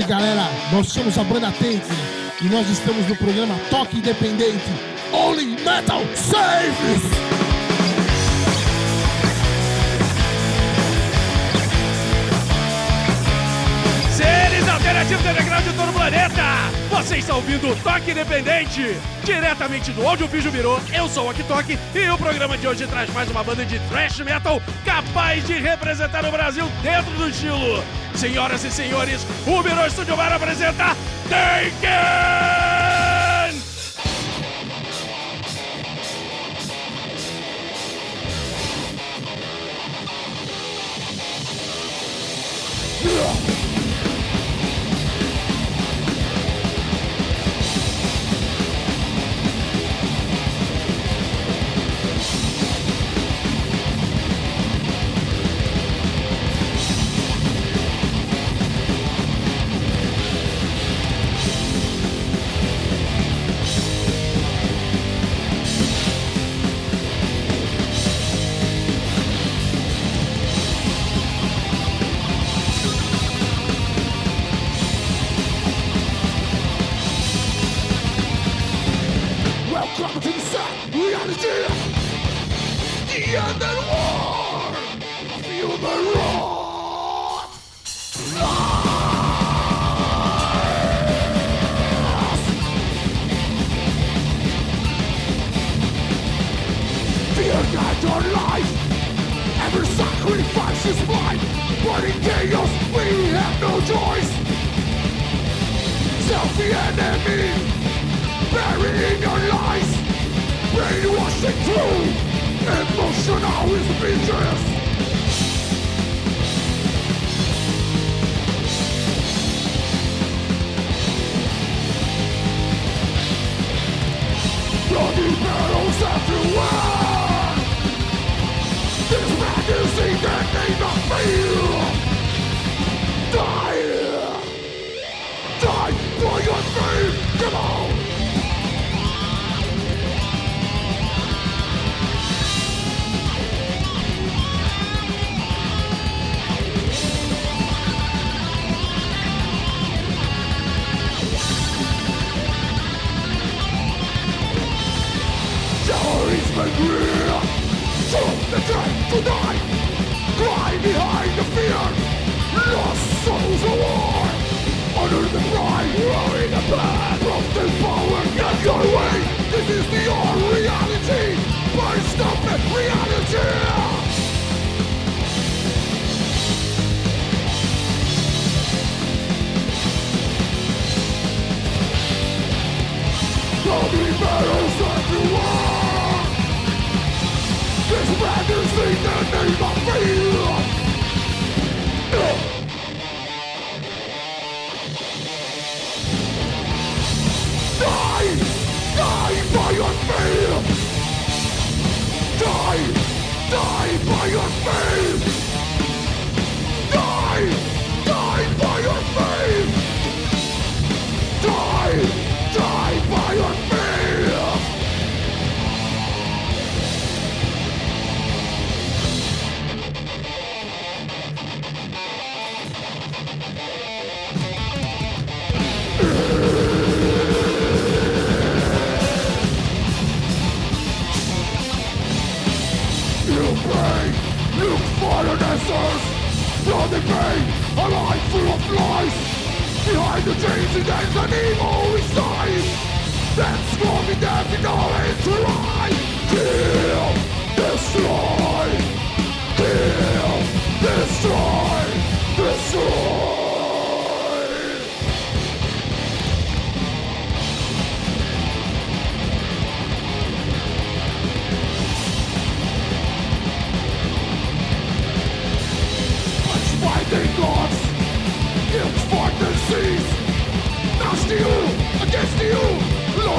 aí galera, nós somos a banda Tank e nós estamos no programa Toque Independente Only Metal Saves! Seres alternativos underground de todo o planeta! Você está ouvindo o Toque Independente, diretamente do Audiofígio Virou. Eu sou o Toque e o programa de hoje traz mais uma banda de thrash metal capaz de representar o Brasil dentro do estilo. Senhoras e senhores, o Virou Studio Bar apresenta! Welcome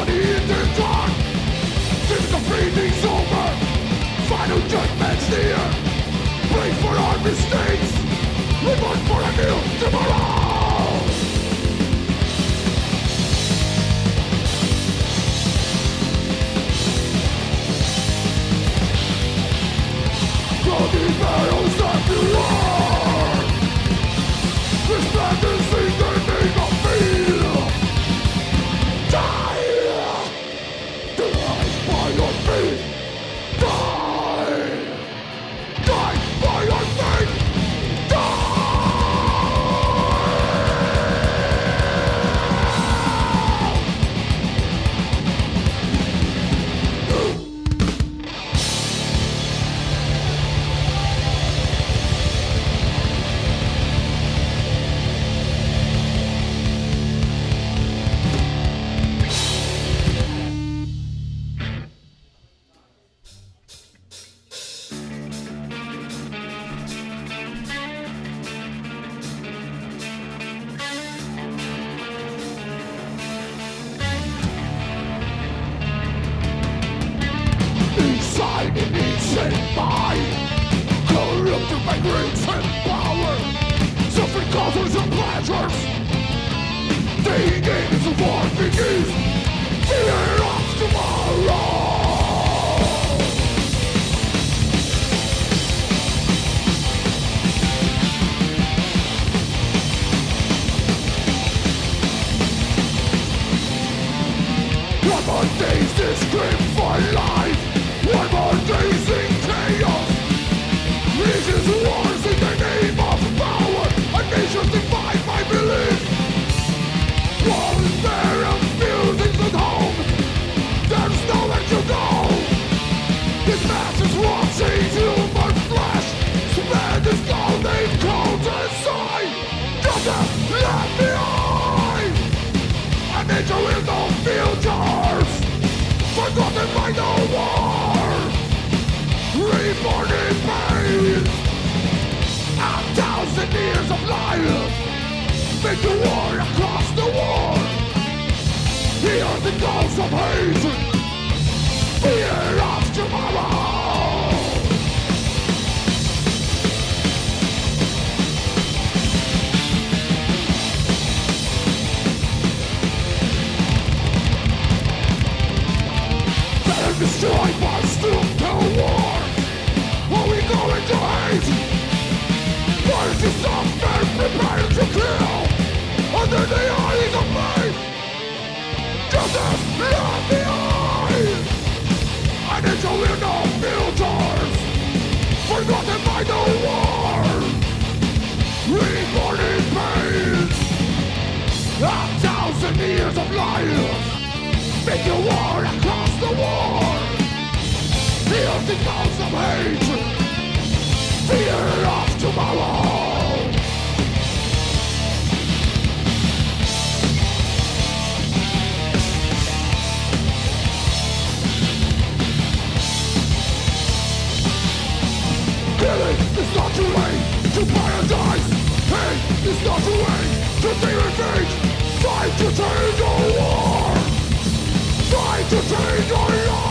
in the dark. The over, final judgment's near. Pray for our mistakes, for a new tomorrow. Bloody battles Just left behind a nature with no futures Forgotten by the war Reborn in pain A thousand years of life Make the war across the war Hear the calls of hate Fear of tomorrow destroyed by to war. Are we going to hate? Going to suffer, prepare to kill under the eyes of life. Justice left behind. And it's filters, forgotten by the war. Reborn in pain. A thousand years of life. Make a war across the war Hear the calls of hate. Fear of tomorrow. Killing is not too late to paradise. Hate is not too late to be revenge Fight to change the war. Try to change your life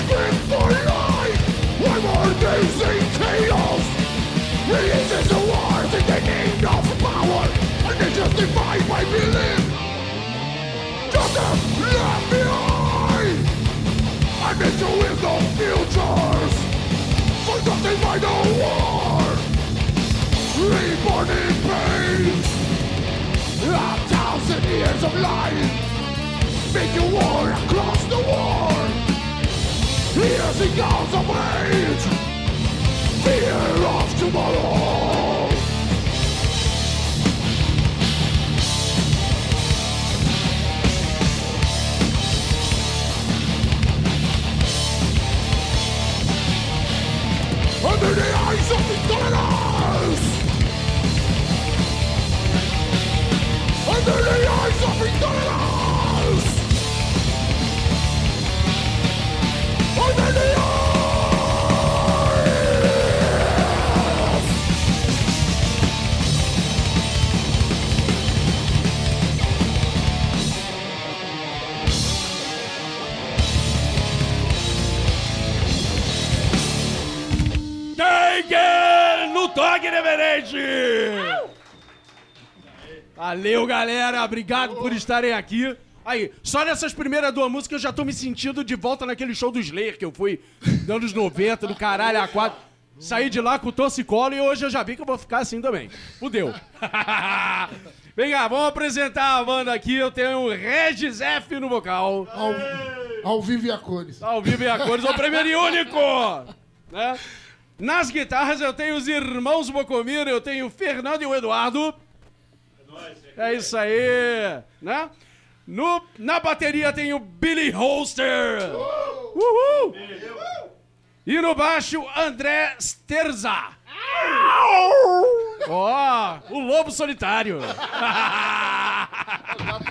scream for life. More days in chaos. This is a war in the name of power And they justify my belief. Justice left behind. And it's with no futures. Forgotten by the war. Reborn in pain. A thousand years of life. Make a war across the war Here's the calls of hate Fear of tomorrow. Under the eyes of the dominance Under the eyes of the no Dog Reverente! Valeu, galera. Obrigado por estarem aqui. Aí, só nessas primeiras duas músicas eu já tô me sentindo de volta naquele show do Slayer que eu fui nos anos 90, do caralho a quatro. Saí de lá com o torcicolo e hoje eu já vi que eu vou ficar assim também. Fudeu. Vem cá, vamos apresentar a banda aqui. Eu tenho o Regis F no vocal. Ao, ao vivo e a cores. Ao vivo e a cores, o primeiro e único! Né? Nas guitarras eu tenho os irmãos Bocomiro, eu tenho o Fernando e o Eduardo. É isso aí, né? No, na bateria tem o Billy Holster. Uhul! E no baixo, André Sterza. Ó, o lobo solitário.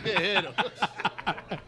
Guerreiro.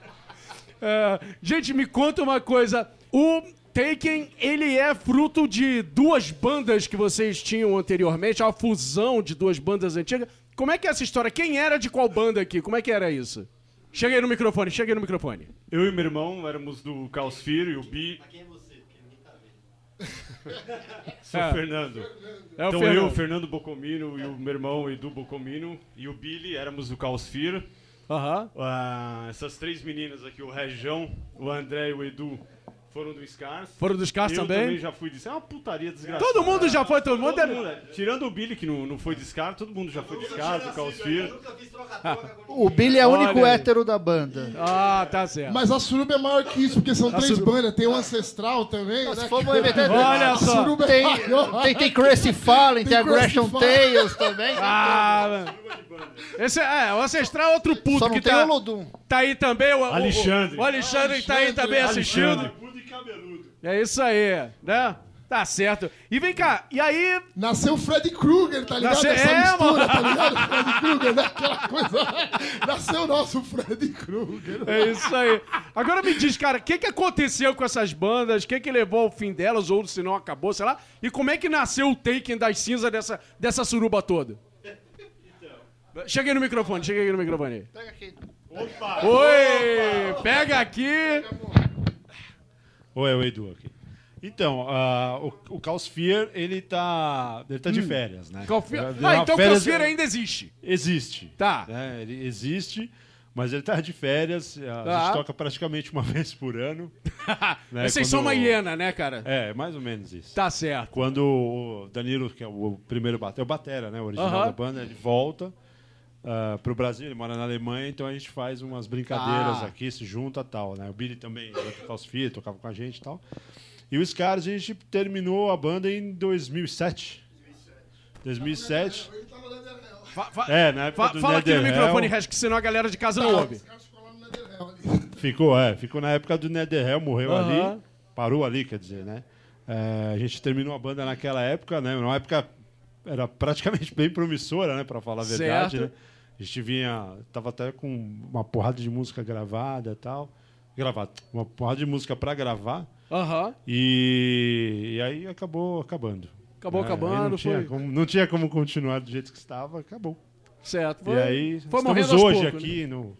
É, gente, me conta uma coisa. O Taken, ele é fruto de duas bandas que vocês tinham anteriormente, a fusão de duas bandas antigas. Como é que é essa história? Quem era de qual banda aqui? Como é que era isso? Chega aí no microfone, chega aí no microfone. Eu e meu irmão éramos do Caos Fear e o Bi. Quem é você? Porque ninguém tá vendo. Sou É. o Fernando. É o então Fernando. eu, Fernando Bocomino e o meu irmão Edu Bocomino e o Billy éramos do Caos Fear. Aham. Ah, essas três meninas aqui, o Região, o André e o Edu, foram do Scars. Foram dos Cars eu também? também já fui disso. É uma putaria desgraçada. Todo mundo já foi, todo mundo Todo era... mundo, é. Tirando o Billy, que não, não foi de Scar, todo mundo já foi de Scar, do troca-troca com O Billy é o único Olha aí. hétero da banda. Ah, tá certo. Mas a suruba é maior que isso, porque são três suruba- bandas. Tem o Ancestral também, né? Se for inventar- Olha A só. suruba é Tem, maior. tem, tem Crazy Fallen, tem, Tem Aggression Crazy Fallen. Tales também. Ah, esse é, é, o Ancestral é outro puto Só não que tem tá, o Lodum. tá aí também. O, o- Alexandre. O, o Alexandre que tá aí também assistindo. Alexandre. Cabeludo. É isso aí, né? Tá certo. E vem cá, e aí Nasceu o Freddy Krueger, tá ligado? Nasceu- Essa é, mistura, mano. tá ligado? Freddy Krueger, né? Aquela coisa. Nasceu o nosso Freddy Krueger. É isso aí. Agora me diz, cara, o que, que aconteceu com essas bandas? O que, que levou ao fim delas, ou se não acabou, sei lá? E como é que nasceu o Taken das cinzas dessa, dessa suruba toda? Cheguei no microfone, cheguei no microfone. Pega aqui. Opa! Oi! Pega aqui! Oi, é o Edu aqui. Então, ah, o, o Caos Fear, ele tá, ele tá de férias, né? Ele- Ah, então o férias- Calfeira ainda existe. Existe. Tá. né? Ele existe, mas ele tá de férias. A Tá. gente toca praticamente uma vez por ano. né? Vocês são Quando- uma hiena, né, cara? É, mais ou menos isso. Tá certo. Quando o Danilo, que é o primeiro batera, é o batera, né? O original Aham. da banda, ele volta ah, pro Brasil, ele mora na Alemanha, então a gente faz umas brincadeiras Ah. aqui, se junta e tal, né? O Billy também era Fear, tocava com a gente e tal. E os caras, a gente terminou a banda em 2007. 2007. Fa- fa- É, na época fa- do fala aqui no microfone, Rex, que senão a galera de casa não ouve. Os caras ficam lá no Netherhell ali. Ficou, é. Ficou na época do Netherhell, morreu Aham. ali. Parou ali, quer dizer, né? É, a gente terminou a banda naquela época, né? Numa época era praticamente bem promissora, né? Pra falar a verdade, Certo. né? A gente vinha... Tava até com uma porrada de música gravada e tal. Gravada. Uma porrada de música pra gravar. Aham. E, e aí acabou acabando. Acabou É, aí acabando, não tinha, foi. como, não tinha como continuar do jeito que estava, acabou. Certo. e aí, foi estamos hoje poucos, né? aqui no,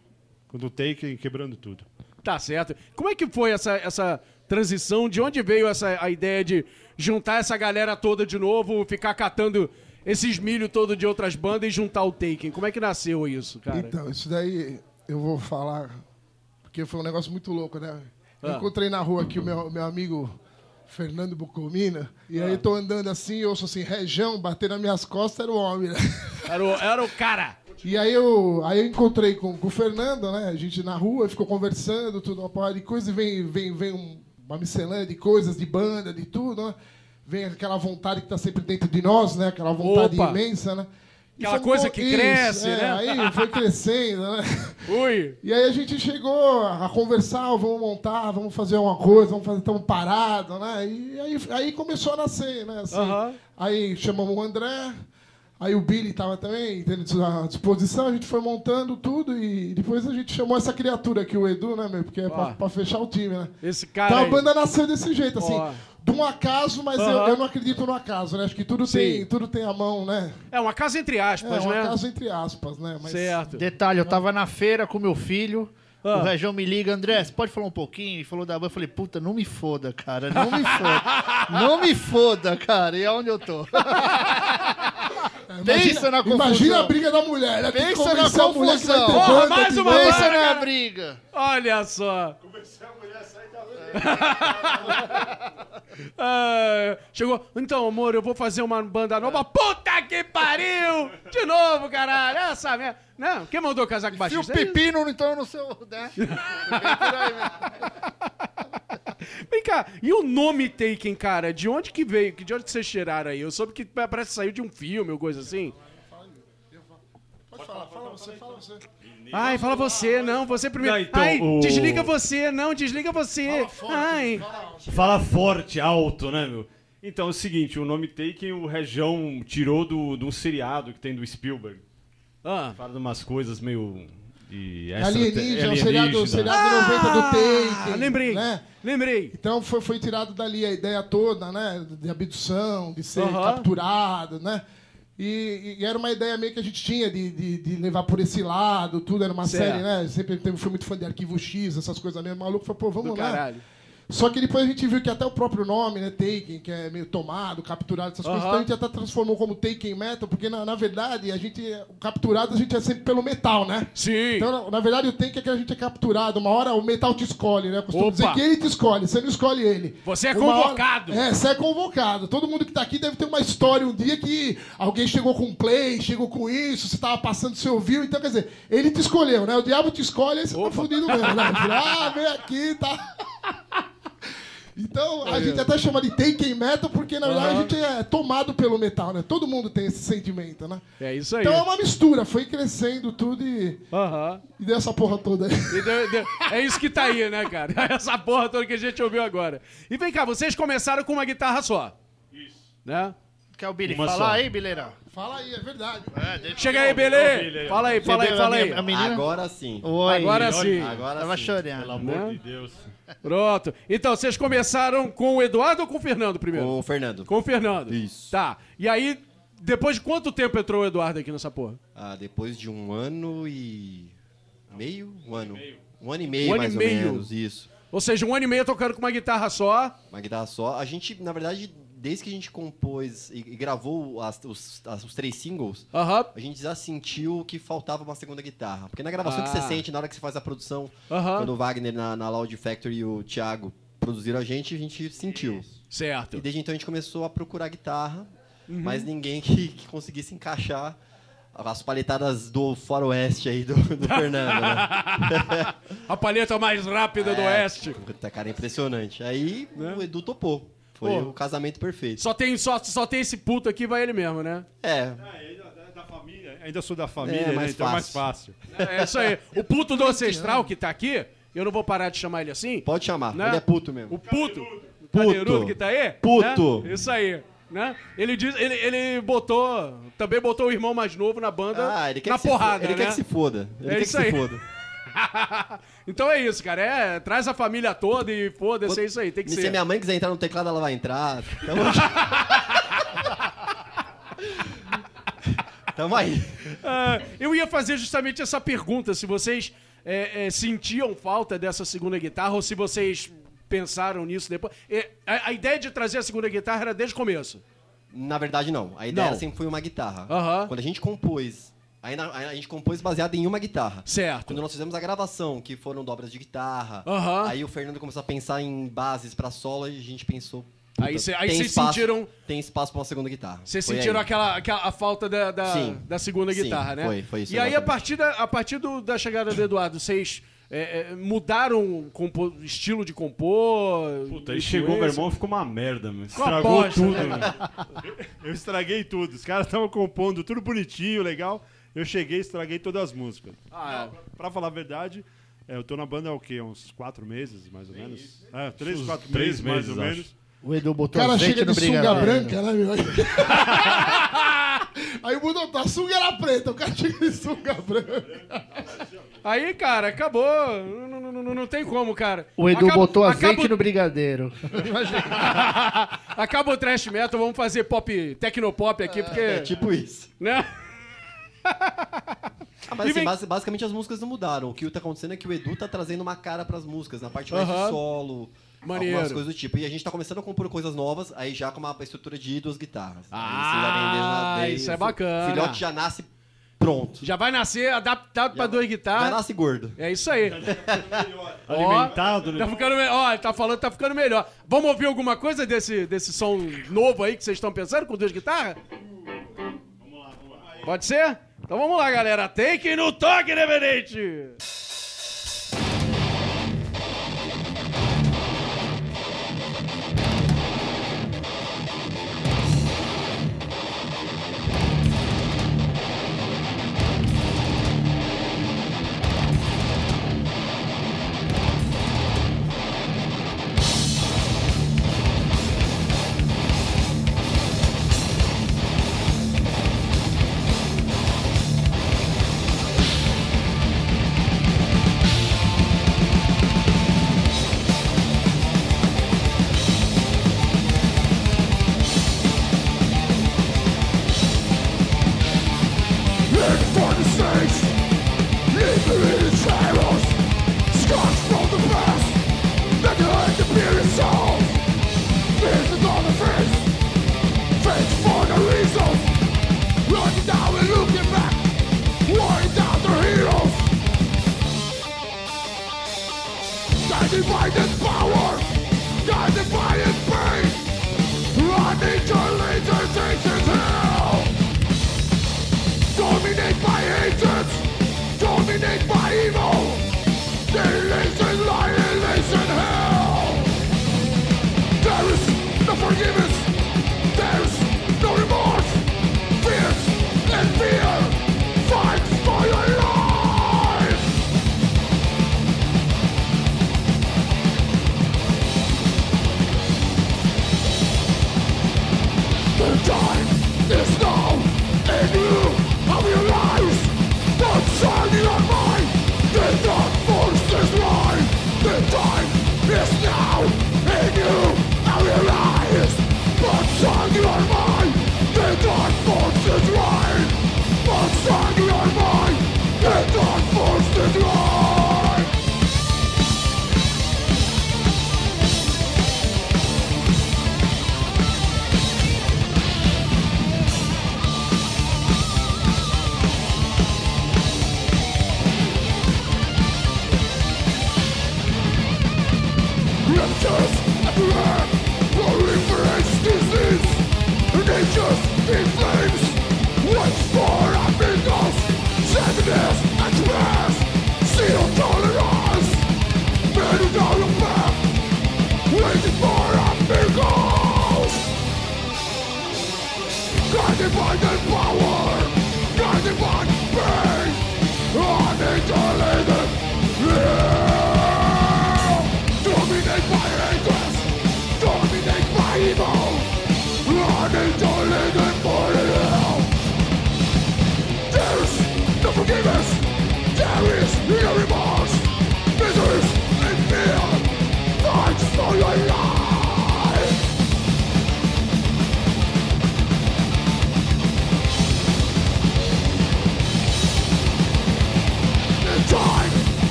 no Taken quebrando tudo. Tá certo. Como é que foi essa, essa transição? De onde veio essa a ideia de juntar essa galera toda de novo, ficar catando esses milho todo de outras bandas e juntar o Taken? Como é que nasceu isso, cara? Então, isso daí eu vou falar, porque foi um negócio muito louco, né? Eu Ah. encontrei na rua aqui o meu, meu amigo Fernando Bucomina, e Ah. aí tô andando assim, eu ouço assim, região, bater nas minhas costas era o homem, né? Era o, era o cara. E aí eu, aí eu encontrei com, com o Fernando, né? A gente na rua ficou conversando, tudo, uma porrada de coisa, e vem, vem, vem um- uma miscelânea de coisas, de banda, de tudo, né? Vem aquela vontade que tá sempre dentro de nós, né? Aquela vontade Opa! imensa, né? E Aquela fomos coisa co- que Isso, cresce, é, né? Aí foi crescendo, né? Ui. E aí a gente chegou a conversar, vamos montar, vamos fazer uma coisa, vamos fazer, estamos parados, né? E aí, aí começou a nascer, né? Assim, Aham. Aí chamamos o André, aí o Billy estava também à disposição, a gente foi montando tudo e depois a gente chamou essa criatura aqui, o Edu, né, meu? Porque é pra fechar o time, né? Esse Então cara. a aí. banda nasceu desse jeito, assim, Ó. de um acaso, mas eu, Aham. eu não acredito no acaso, né? Acho que tudo Sim. tem, tudo tem a mão, né? É uma casa entre É aspas, um né? acaso entre aspas, né? Mas Certo. Detalhe, eu tava na feira com meu filho. Ah. O Região me liga, André, você pode falar um pouquinho? E falou da banda. Eu falei, puta, não me foda, cara. Não me foda. não me foda, cara. E aonde eu tô? Pensa na confusão. Imagina a briga da mulher, né? Que Pensa na convencer a mulher que vai ter confusão. Porra, mais que uma. Pensa na briga. Olha só. Ah, chegou. Então, amor, eu vou fazer uma banda nova. Puta que pariu! De novo, caralho. Essa merda. Não, quem mandou casaco E o baixista? pepino, então, no seu... Né? Vem cá, e o nome Taken, cara? De onde que veio? De onde que vocês tiraram aí? Eu soube que parece que saiu de um filme ou coisa assim. Pode falar, fala você, fala você. Ai, fala você, não, você primeiro. Não, então, Ai, o- desliga você, não, desliga você. Ai. Fala forte, alto, né, meu? Então é o seguinte, o nome Taken o Região tirou do, de um seriado que tem do Spielberg. Ah. Fala de umas coisas meio. De É Alienígena, o seriado, o seriado de 90 do Taken. Ah, lembrei. Né? Lembrei. Então foi, foi tirado dali a ideia toda, né? De abdução, de ser Aham. capturado, né? E, e era uma ideia meio que a gente tinha de, de, de levar por esse lado, tudo. Era uma Certo. série, né? Sempre teve, fui muito fã de Arquivo X, essas coisas mesmo. Maluco, falou, pô, vamos Do lá. caralho. Só que depois a gente viu que até o próprio nome, né, Taken, que é meio tomado, capturado, essas coisas, então a gente até transformou como Taken Metal, porque na, na verdade, a gente, o capturado a gente é sempre pelo metal, né? Sim. Então, na, na verdade, o Taken é que a gente é capturado. Uma hora o metal te escolhe, né? Eu costumo Opa. dizer que ele te escolhe, você não escolhe ele. Você é Uma hora- convocado. É, você é convocado. Todo mundo que tá aqui deve ter uma história um dia que alguém chegou com um play, chegou com isso, você tava passando, você ouviu. Então, quer dizer, ele te escolheu, né? O diabo te escolhe, aí você tá fudido mesmo, né? Ah, vem aqui, tá... Então, a gente até chama de Taken Metal porque, na verdade, a gente é tomado pelo metal, né? Todo mundo tem esse sentimento, né? É isso aí. Então é uma mistura, foi crescendo tudo e, Aham. e deu essa porra toda aí. Deu- deu- É isso que tá aí, né, cara? Essa porra toda que a gente ouviu agora. E vem cá, vocês começaram com uma guitarra só. Isso. Né? Quer o Billy Uma falar só. aí, Bileirão? Fala aí, é verdade. Chega aí, Belê. Fala aí, fala aí, fala aí. A menina... Agora sim. Oi. Agora sim. Agora Tava sim. chorando. Pelo amor Né? de Deus. Pronto. Então, vocês começaram com o Eduardo ou com o Fernando primeiro? Com o Fernando. Com o Fernando. Isso. Tá. E aí, depois de quanto tempo entrou o Eduardo aqui nessa porra? Ah, depois de um ano e. meio? Um ano. Um ano e meio, Um ano e mais meio. ou menos. Isso. Ou seja, um ano e meio tocando com uma guitarra só. Uma guitarra só. A gente, na verdade, desde que a gente compôs e, e gravou as- os, as- os três singles, a gente já sentiu que faltava uma segunda guitarra. Porque na gravação que Ah. você sente, na hora que você faz a produção, quando o Wagner na, na Loud Factory e o Thiago produziram a gente, a gente sentiu. Certo. E desde então a gente começou a procurar guitarra, Uhum. mas ninguém que, que conseguisse encaixar as paletadas do faroeste aí do, do Fernando, né? A palheta mais rápida do É, oeste. Puta, cara, impressionante. Aí Né? o Edu topou. Foi Pô. o casamento perfeito. Só tem, só, só tem esse puto aqui, vai ele mesmo, né? É, Ah, ainda, da- da família, ainda sou da família, É, né? mais então é mais fácil. fácil. É isso aí. O puto do ancestral que tá aqui, eu não vou parar de chamar ele assim. pode chamar. Né? Ele é puto mesmo. O puto. O Puto. que tá aí. Puto. né? Isso aí. Né? Ele, diz, ele, ele botou. Também botou o irmão mais novo na banda Ah, ele quer na que porrada, se, Ele né? quer que se foda. Ele É quer isso que aí. se foda. então é isso, cara. É, traz a família toda e foda-se, é isso aí. Tem que Se ser. a minha mãe quiser entrar no teclado, ela vai entrar. Tamo, Tamo aí. Ah, eu ia fazer justamente essa pergunta: se vocês é, é, sentiam falta dessa segunda guitarra ou se vocês pensaram nisso depois. É, a, a ideia de trazer a segunda guitarra era desde o começo. Na verdade, não. A ideia Não. sempre foi uma guitarra. Aham. Quando a gente compôs, ainda, a gente compôs baseado em uma guitarra. Certo. Quando nós fizemos a gravação, que foram dobras de guitarra, Aham. aí o Fernando começou a pensar em bases pra solo e a gente pensou. Aí vocês espaço- sentiram- Tem espaço pra uma segunda guitarra. Vocês sentiram aí. aquela, aquela a falta da, da, Sim. da segunda Sim, guitarra, né? foi- foi isso, E aí, a exatamente. partir da, a partir do- da chegada do Eduardo, vocês é, é, mudaram o estilo de compor? Puta, aí chegou meu irmão ficou uma merda, mano. Estragou bosta, tudo, né? mano. Eu estraguei tudo. Os caras estavam compondo tudo bonitinho, legal. Eu cheguei e estraguei todas as músicas. Ah, Pra falar a verdade, é, eu tô na banda há o quê? Uns quatro meses, mais ou menos? É, três, Uns quatro três meses, mais meses, ou acho. menos. O Edu O botou cara azeite chega no de sunga brigadeiro. branca, né, meu? Aí mudou, a sunga era preta, o cara chega de sunga branca. Aí, cara, acabou. Não, não, não, não- tem como, cara. O Edu Acaba- botou azeite acaba- no brigadeiro. Acaba o trash metal, vamos fazer pop, tecnopop aqui, porque. É tipo isso. Né? Ah, mas assim, basicamente as músicas não mudaram. O que tá acontecendo é que o Edu tá trazendo uma cara pras músicas, na parte mais Aham. de solo, Maneiro. algumas coisas do tipo. E a gente tá começando a compor coisas novas, aí já com uma estrutura de duas guitarras. Ah, já desde- isso é o bacana. O filhote já nasce pronto. Já vai nascer adaptado pra Já- duas Já guitarras. nasce gordo. É isso aí. Alimentado, né? Tá ficando melhor. Ó, ele tá falando que tá ficando melhor. Vamos ouvir alguma coisa desse, desse som novo aí que vocês estão pensando com duas guitarras? Pode ser? Então vamos lá, galera. Take no toque, independente!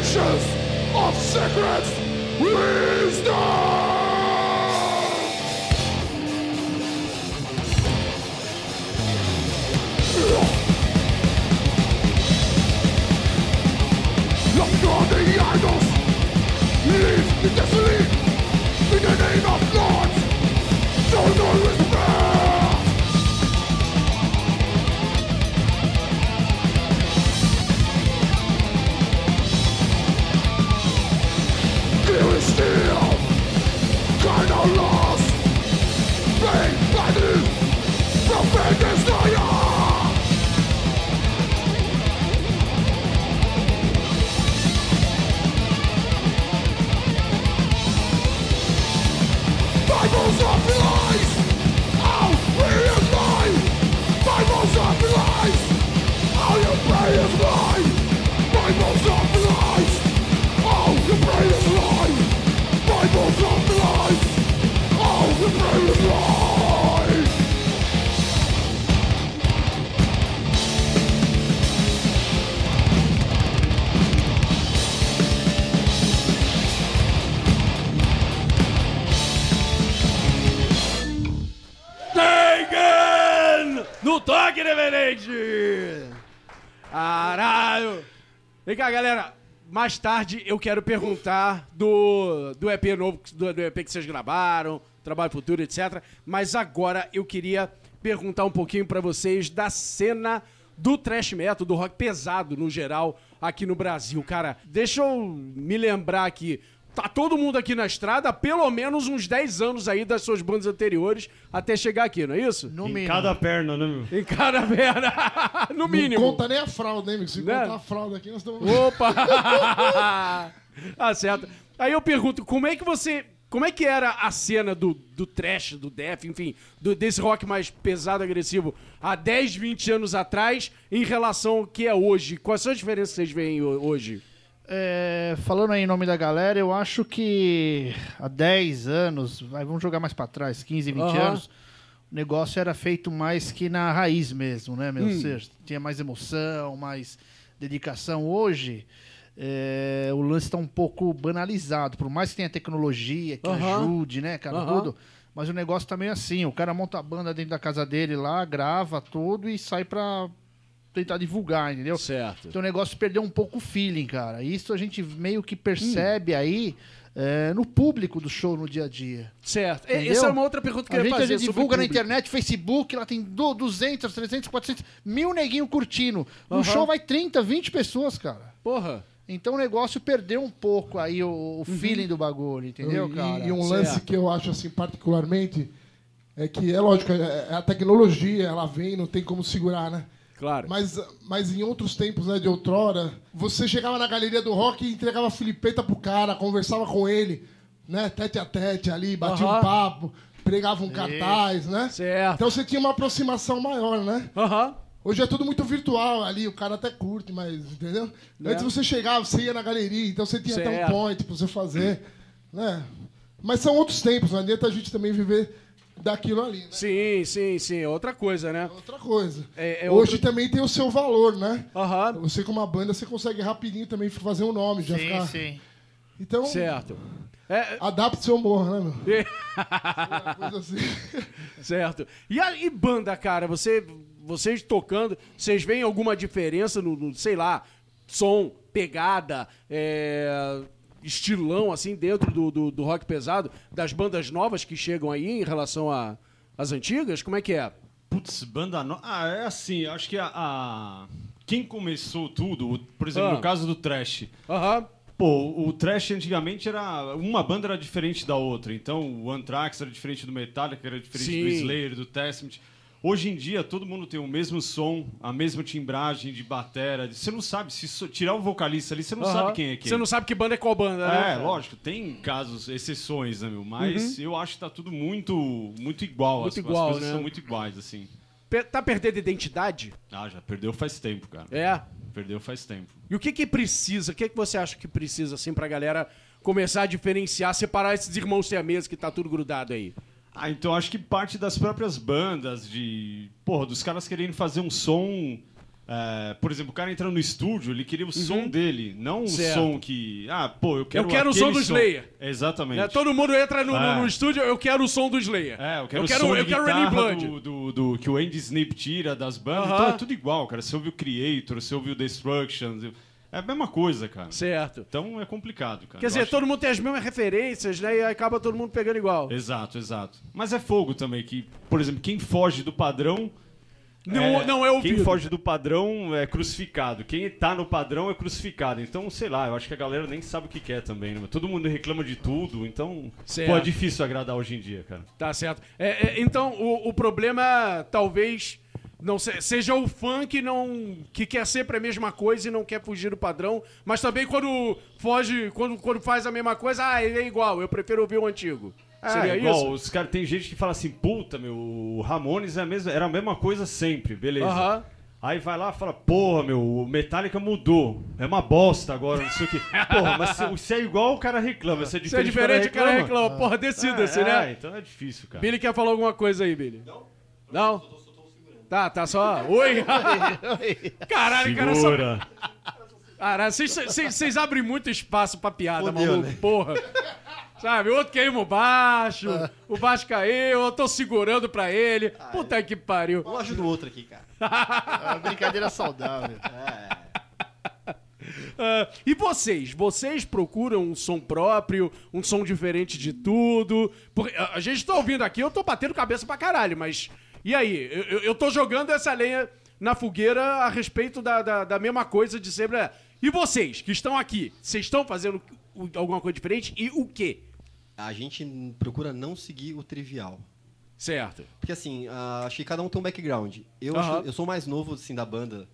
Teachers of Secrets Wisdom! Lock all idols Leave the desolate In the name of God Don't know. Destroy. Vem cá, galera. Mais tarde eu quero perguntar do, do EP novo, do, do EP que vocês gravaram, Trabalho Futuro, etc. Mas agora eu queria perguntar um pouquinho pra vocês da cena do thrash metal, do rock pesado no geral, aqui no Brasil. Cara, deixa eu me lembrar aqui. Tá todo mundo aqui na estrada há pelo menos uns 10 anos aí das suas bandas anteriores até chegar aqui, não é isso? No Em mínimo. cada perna, né, meu? Em cada perna. no mínimo. Não conta nem a fralda, hein, amigo? Se Né? contar a fralda aqui, nós estamos... Opa! ah, certo. Aí eu pergunto, como é que você. Como é que era a cena do, do trash, do death, enfim, do- desse rock mais pesado, agressivo, há 10, 20 anos atrás, em relação ao que é hoje? Quais são as diferenças que vocês veem ho- hoje? É, falando aí em nome da galera, eu acho que há 10 anos, vamos jogar mais pra trás, 15, 20 Aham. anos, o negócio era feito mais que na raiz mesmo, né, meu? Hum. Ou seja, tinha mais emoção, mais dedicação. Hoje, é, o lance tá um pouco banalizado, por mais que tenha tecnologia que Aham. ajude, né, cara, Aham. tudo. Mas o negócio tá meio assim, o cara monta a banda dentro da casa dele lá, grava tudo e sai pra tentar divulgar, entendeu? Certo. Então o negócio perdeu um pouco o feeling, cara. Isso a gente meio que percebe aí é, no público do show no dia a dia. Certo. Entendeu? Essa é uma outra pergunta que A eu ia gente, a fazer. gente divulga na internet, Facebook, lá tem do- 200, 300, 400, mil neguinho curtindo. No Aham. show vai 30, 20 pessoas, cara. Porra. Então o negócio perdeu um pouco aí o, o feeling do bagulho, entendeu, e, cara? e um lance Certo. que eu acho assim particularmente é que é lógico, é- é a tecnologia, ela vem, não tem como segurar, né? Claro. Mas, mas em outros tempos, né, de outrora, você chegava na galeria do rock e entregava filipeta pro cara, conversava com ele, né, tete a tete ali, batia um papo, pregava um cartaz, né? Certo. Então você tinha uma aproximação maior, né? Aham. Hoje é tudo muito virtual ali, o cara até curte, mas, entendeu? Né? Antes você chegava, você ia na galeria, então você tinha até Certo. um point pra você fazer, né? Mas são outros tempos, não adianta a gente também viver daquilo ali, né? Sim, sim, sim. É outra coisa, né? Outra coisa. É- é Hoje outro- também tem o seu valor, né? Aham. Você com uma banda, você consegue rapidinho também fazer um nome, já Sim, ficar... sim. Então, Certo. É, adapte seu humor, né, meu? Uma coisa assim. Certo. E, a, e banda, cara, você, vocês tocando, vocês veem alguma diferença no, no, sei lá, som, pegada, é, estilão, assim, dentro do, do, do rock pesado, das bandas novas que chegam aí em relação às antigas? Como é que é? Putz, banda nova. Ah, é assim, acho que a. a- Quem começou tudo, por exemplo, Ah. no caso do Trash. Aham. Pô, o Trash antigamente era. Uma banda era diferente da outra. Então, o Anthrax era diferente do Metallica, era diferente Sim. do Slayer, do Testament. Hoje em dia, todo mundo tem o mesmo som, a mesma timbragem de batera. Você não sabe, se so- tirar o vocalista ali, você não sabe quem é quem. Você não sabe que banda é qual banda, né? É, lógico, tem casos, exceções, né, meu? Mas Uhum. eu acho que tá tudo muito, muito igual. Muito as, igual, as coisas né? são muito iguais, assim. Tá perdendo identidade? Ah, já perdeu faz tempo, cara. É. Perdeu faz tempo. E o que que precisa? O que que você acha que precisa, assim, pra galera começar a diferenciar, separar esses irmãos siameses que tá tudo grudado aí? Ah, então acho que parte das próprias bandas, de. Porra, dos caras querendo fazer um som. é, por exemplo, o cara entrando no estúdio, ele queria o som dele, não Uhum. Certo. um som que. Ah, pô, eu quero Eu quero o som do Slayer. Exatamente. Né? Todo mundo entra no, no- É. no estúdio, eu quero o som do Slayer. É, eu quero eu o quero, som eu quero Blood. do, do, do- que o Andy Snip tira das bandas. Aham. Então é tudo igual, cara. Você ouve o Creator, você ouve o Destruction. É a mesma coisa, cara. Certo. Então é complicado, cara. Quer dizer, acho- todo mundo tem as mesmas referências, né? E acaba todo mundo pegando igual. Exato, exato. Mas é fogo também, que, por exemplo, quem foge do padrão. Não- não é ouvido. Quem foge do padrão é crucificado. Quem tá no padrão é crucificado. Então, sei lá, eu acho que a galera nem sabe o que quer também, né? Todo mundo reclama de tudo, então. Certo. Pô, é difícil agradar hoje em dia, cara. Tá certo. É, é, então, o, o problema talvez não se- seja o fã que não que quer sempre a mesma coisa e não quer fugir do padrão, mas também quando foge, quando, quando faz a mesma coisa, ah, ele é igual, eu prefiro ouvir o antigo. Seria é, igual, isso? os cara, tem gente que fala assim, puta, meu, o Ramones é a mesma, era a mesma coisa sempre, beleza. Aham. Aí vai lá e fala, porra, meu, o Metallica mudou. É uma bosta agora, não sei o quê. Porra, mas se, se é igual, o cara reclama. Se é Se é diferente, diferente, o cara reclama. reclama. Porra, decida-se, É, né? é, então é difícil, cara. Billy quer falar alguma coisa aí, Billy? Não. Não? Tá, tá só. Oi! Caralho, cara, só. Segura. Caralho, vocês- abrem muito espaço pra piada, Fodeu, maluco. né? Porra. Sabe, o outro queimou baixo, o baixo caiu, eu tô segurando pra ele. Puta que pariu. Um ajuda o outro aqui, cara. É uma brincadeira saudável. Ah, e vocês? Vocês procuram um som próprio, um som diferente de tudo? Porque a a gente tá ouvindo aqui, eu tô batendo cabeça pra caralho, mas. E aí? Eu, eu- tô jogando essa lenha na fogueira a respeito da, da, da mesma coisa de sempre. é, E vocês que estão aqui? Vocês estão fazendo alguma coisa diferente? E o quê? A gente procura não seguir o trivial. Certo. Porque assim, ah, acho que cada um tem um background. Eu, Aham. acho- eu sou mais novo assim, da banda,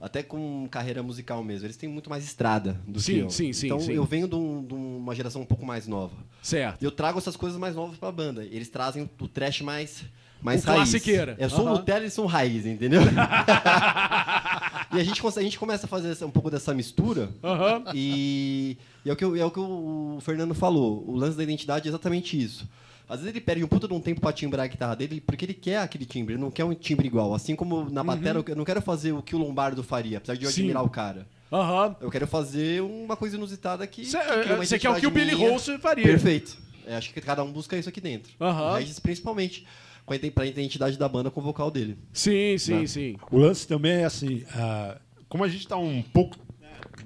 até com carreira musical mesmo. Eles têm muito mais estrada do Sim, que eu. sim, sim, Então sim. eu venho de, um- de uma geração um pouco mais nova. Certo. E eu trago essas coisas mais novas pra banda. Eles trazem o trash mais, mais O raiz. classiqueira. Eu sou Aham. Nutella e são raiz, entendeu? e a gente, a gente começa a fazer essa- um pouco dessa mistura. Aham. E, e é, o que, eu- é o que o Fernando falou. O lance da identidade é exatamente isso. Às vezes ele perde um puta de um tempo pra timbrar a guitarra dele, porque ele quer aquele timbre, ele não quer um timbre igual. Assim como na bateria, eu não quero fazer o que o Lombardo faria, apesar de eu Uhum. Sim. admirar o cara. Aham. Eu quero fazer uma coisa inusitada que. Você quer o que o Billy. Rolse faria. Perfeito. É, acho que cada um busca isso aqui dentro. O Regis, principalmente, com a identidade da banda com o vocal dele. Sim, sim, Não. sim. O lance também é assim, ah, como a gente está um pouco,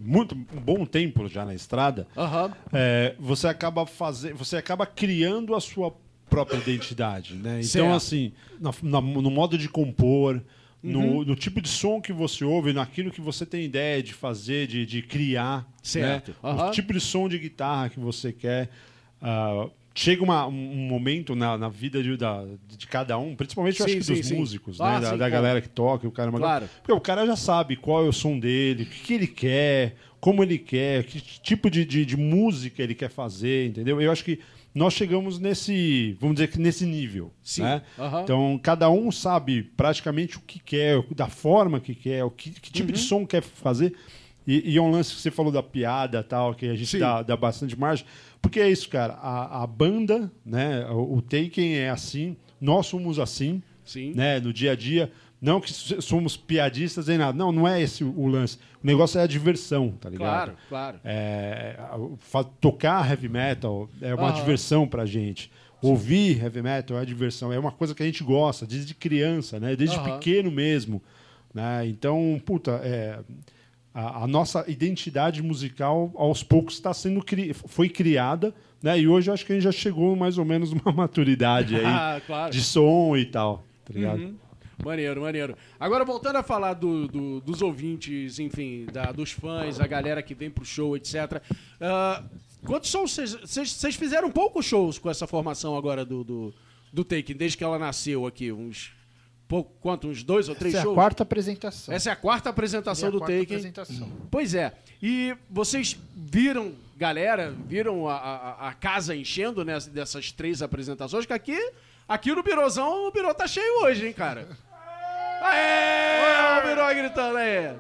muito, um bom tempo já na estrada, Aham. é, você acaba fazendo, você acaba criando a sua própria identidade, né? Então Certo. assim, na- na- no modo de compor, Uhum. no, no tipo de som que você ouve, naquilo que você tem ideia de fazer, de, de criar, Certo. né? Aham. o tipo de som de guitarra que você quer. ah, chega uma- um momento na, na vida de, da- de cada um, principalmente eu Sim, acho que sim, dos sim. músicos, Ah, né? Da, da claro. galera que toca, o cara Claro. porque o cara já sabe qual é o som dele, o que, ele quer, como ele quer, que tipo de, de, de música ele quer fazer, entendeu? Eu acho que nós chegamos nesse, vamos dizer que nesse nível. Sim. Né? Então, cada um sabe praticamente o que quer, da forma que quer, o que, que tipo de Uhum. som quer fazer. E, e é um lance que você falou da piada tal, que a gente dá, dá bastante margem. Porque é isso, cara. A, a banda, né? O, o Taken é assim, nós somos assim Sim. né, no dia a dia. Não que somos piadistas nem nada. Não, não é esse o, lance. O negócio é a diversão, tá ligado? Claro, claro. É, tocar heavy metal é uma diversão pra gente. Ouvir heavy metal é diversão. É uma coisa que a gente gosta desde criança, né? Desde Aham. pequeno mesmo. Né? Então, puta, é, a, a nossa identidade musical aos poucos está sendo cri, foi criada, né? E hoje acho que a gente já chegou mais ou menos numa maturidade aí Ah, claro. de som e tal, tá ligado? Uhum. Maneiro, maneiro. Agora, voltando a falar do- do- dos ouvintes, enfim, da- dos fãs, a galera que vem pro show, etc. ah, quantos shows vocês fizeram poucos shows com essa formação agora do, do, do Taken, desde que ela nasceu aqui? Uns. Pouco, quanto? Uns dois ou três Essa é a shows? quarta apresentação. Essa é a quarta apresentação É a do quarta Taken. apresentação. Pois é. E vocês viram, galera, viram a, a, a casa enchendo nessa, dessas três apresentações? Que aqui, aqui no Birozão, o Birô tá cheio hoje, hein, cara? Aê! O Birô gritando aí.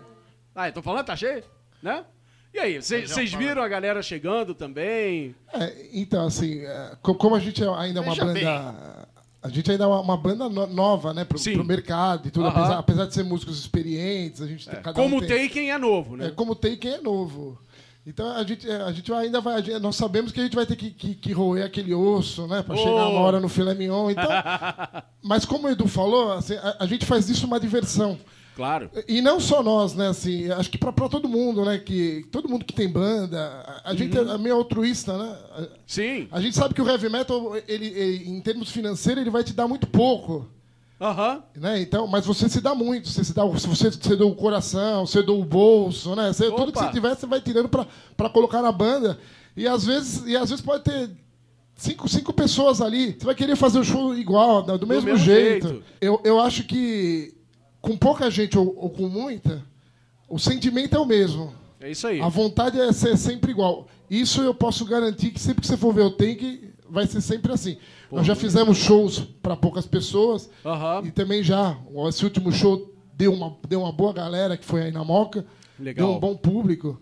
Aí, tô falando, tá cheio? Né? E aí, vocês viram a galera chegando também? É, então, assim, é, co- como a gente é ainda é uma Veja banda. A gente ainda é uma, uma banda no- nova, né, pro, Sim. pro mercado e tudo. Aham. Apesar, apesar de ser músicos experientes, a gente tem, cada Como um tem, Taken é novo, né? É, como tem quem é novo. Então a gente, a gente ainda vai. gente- nós sabemos que a gente vai ter que, que, que roer aquele osso, né? Pra Oh. chegar uma hora no filé mignon. Então, mas como o Edu falou, assim, a, a gente faz disso uma diversão. Claro. E não só nós, né? Assim, acho que pra, pra todo mundo, né? Que, todo mundo que tem banda, a, a gente é meio altruísta, né? A- Sim. A gente sabe que o heavy metal, ele, ele, em termos financeiros, ele vai te dar muito pouco. Aham. Né? Então, mas você se dá muito, você se dá, você, você deu o coração, você deu o bolso, né? Você- tudo que você tiver, você vai tirando pra, pra colocar na banda. E às vezes, e às vezes pode ter cinco, cinco pessoas ali. Você vai querer fazer o show igual, do, mesmo, mesmo jeito. jeito. Eu, eu acho que com pouca gente ou, ou com muita, o sentimento é o mesmo. É isso aí. A vontade é ser sempre igual. Isso eu posso garantir que sempre que você for ver o Tank, vai ser sempre assim. Nós já fizemos shows para poucas pessoas e também já, esse último show deu uma, deu uma boa galera que foi aí na Moca. Legal. Deu um bom público.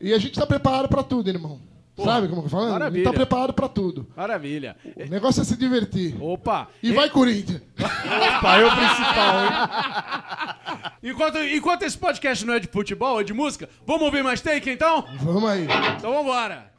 E a gente está preparado para tudo, irmão. Sabe como eu tô falando? A gente maravilha. está preparado para tudo. Maravilha. O negócio é se divertir. Opa! E vai, Corinthians! Pai é o principal, hein? Enquanto, enquanto esse podcast não é de futebol, é de música, vamos ouvir mais take então? Vamos aí. Então vambora!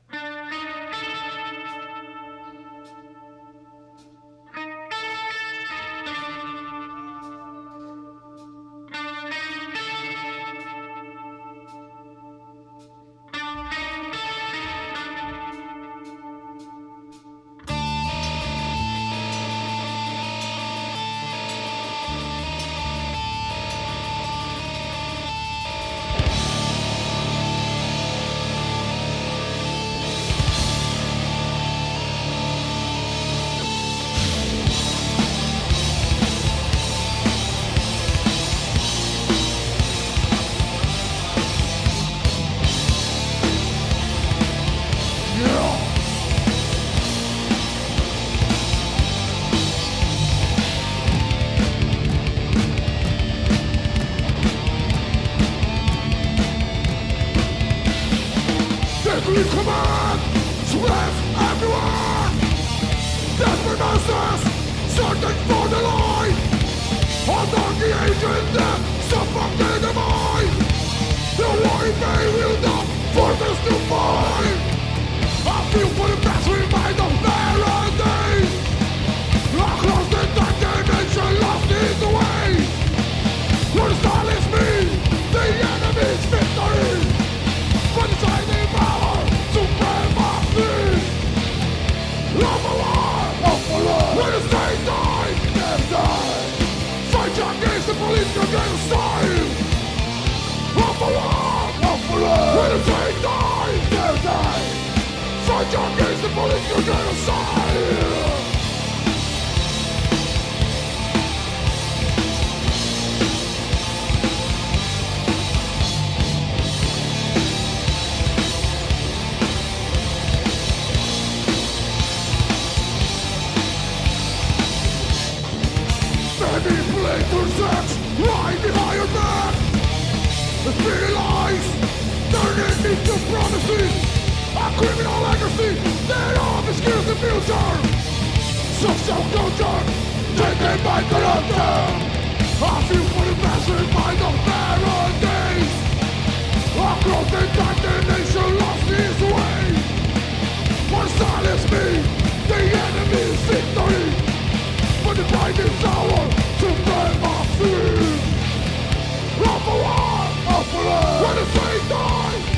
Into promises. A criminal legacy that obscures the future. Social culture, taken by corruption. I feel for the massive mind of parodies. Across the nation lost its way. For silence me, the enemy's victory. But the time is our supremacy. Up for one, up for one. When the state